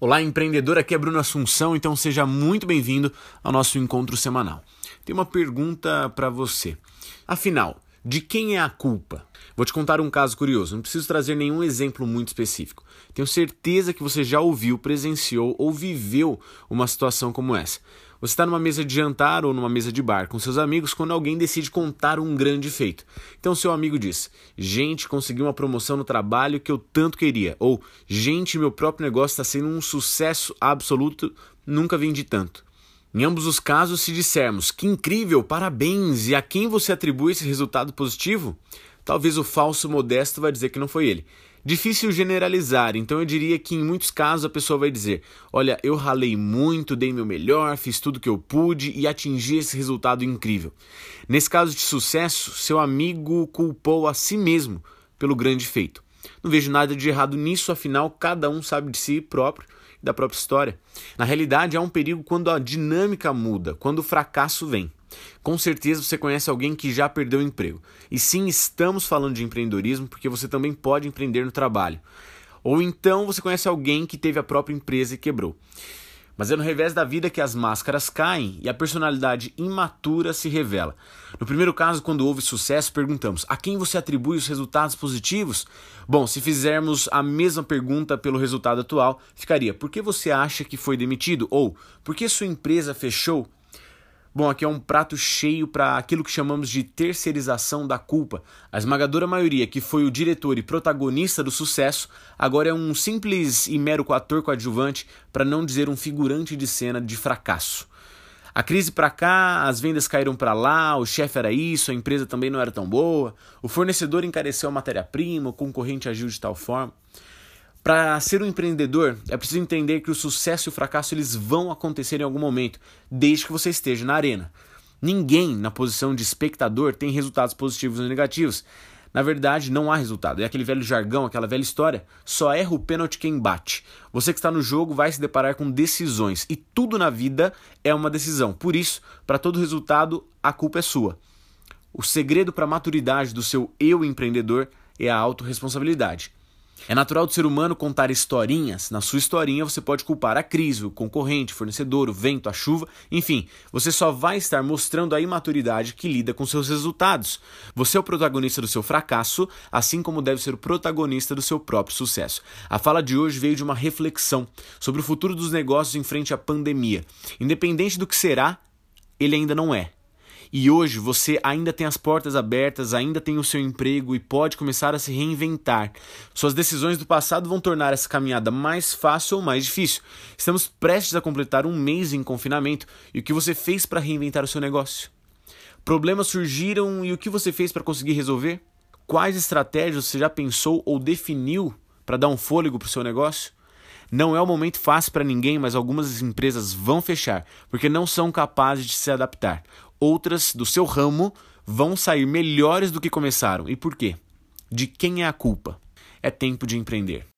Olá, empreendedor, aqui é Bruno Assunção, então seja muito bem-vindo ao nosso encontro semanal. Tem uma pergunta para você. Afinal, de quem é a culpa? Vou te contar um caso curioso, não preciso trazer nenhum exemplo muito específico. Tenho certeza que você já ouviu, presenciou ou viveu uma situação como essa. Você está numa mesa de jantar ou numa mesa de bar com seus amigos quando alguém decide contar um grande feito. Então seu amigo diz: Gente, consegui uma promoção no trabalho que eu tanto queria. Ou Gente, meu próprio negócio está sendo um sucesso absoluto, nunca vendi tanto. Em ambos os casos, se dissermos que incrível, parabéns, e a quem você atribui esse resultado positivo, talvez o falso modesto vai dizer que não foi ele. Difícil generalizar, então eu diria que em muitos casos a pessoa vai dizer: Olha, eu ralei muito, dei meu melhor, fiz tudo que eu pude e atingi esse resultado incrível. Nesse caso de sucesso, seu amigo culpou a si mesmo pelo grande feito. Não vejo nada de errado nisso, afinal, cada um sabe de si próprio e da própria história. Na realidade, há um perigo quando a dinâmica muda, quando o fracasso vem. Com certeza você conhece alguém que já perdeu o emprego. E sim, estamos falando de empreendedorismo porque você também pode empreender no trabalho. Ou então você conhece alguém que teve a própria empresa e quebrou. Mas é no revés da vida que as máscaras caem e a personalidade imatura se revela. No primeiro caso, quando houve sucesso, perguntamos: a quem você atribui os resultados positivos? Bom, se fizermos a mesma pergunta pelo resultado atual, ficaria: por que você acha que foi demitido? Ou por que sua empresa fechou? Bom, aqui é um prato cheio para aquilo que chamamos de terceirização da culpa. A esmagadora maioria, que foi o diretor e protagonista do sucesso, agora é um simples e mero ator coadjuvante, para não dizer um figurante de cena de fracasso. A crise para cá, as vendas caíram para lá, o chefe era isso, a empresa também não era tão boa, o fornecedor encareceu a matéria-prima, o concorrente agiu de tal forma. Para ser um empreendedor, é preciso entender que o sucesso e o fracasso eles vão acontecer em algum momento, desde que você esteja na arena. Ninguém na posição de espectador tem resultados positivos ou negativos. Na verdade, não há resultado. É aquele velho jargão, aquela velha história. Só erra o pênalti quem bate. Você que está no jogo vai se deparar com decisões. E tudo na vida é uma decisão. Por isso, para todo resultado, a culpa é sua. O segredo para a maturidade do seu eu empreendedor é a autorresponsabilidade. É natural do ser humano contar historinhas. Na sua historinha você pode culpar a crise, o concorrente, o fornecedor, o vento, a chuva, enfim, você só vai estar mostrando a imaturidade que lida com seus resultados. Você é o protagonista do seu fracasso, assim como deve ser o protagonista do seu próprio sucesso. A fala de hoje veio de uma reflexão sobre o futuro dos negócios em frente à pandemia. Independente do que será, ele ainda não é. E hoje você ainda tem as portas abertas, ainda tem o seu emprego e pode começar a se reinventar. Suas decisões do passado vão tornar essa caminhada mais fácil ou mais difícil. Estamos prestes a completar um mês em confinamento e o que você fez para reinventar o seu negócio? Problemas surgiram e o que você fez para conseguir resolver? Quais estratégias você já pensou ou definiu para dar um fôlego para o seu negócio? Não é um momento fácil para ninguém, mas algumas empresas vão fechar porque não são capazes de se adaptar. Outras do seu ramo vão sair melhores do que começaram. E por quê? De quem é a culpa? É tempo de empreender.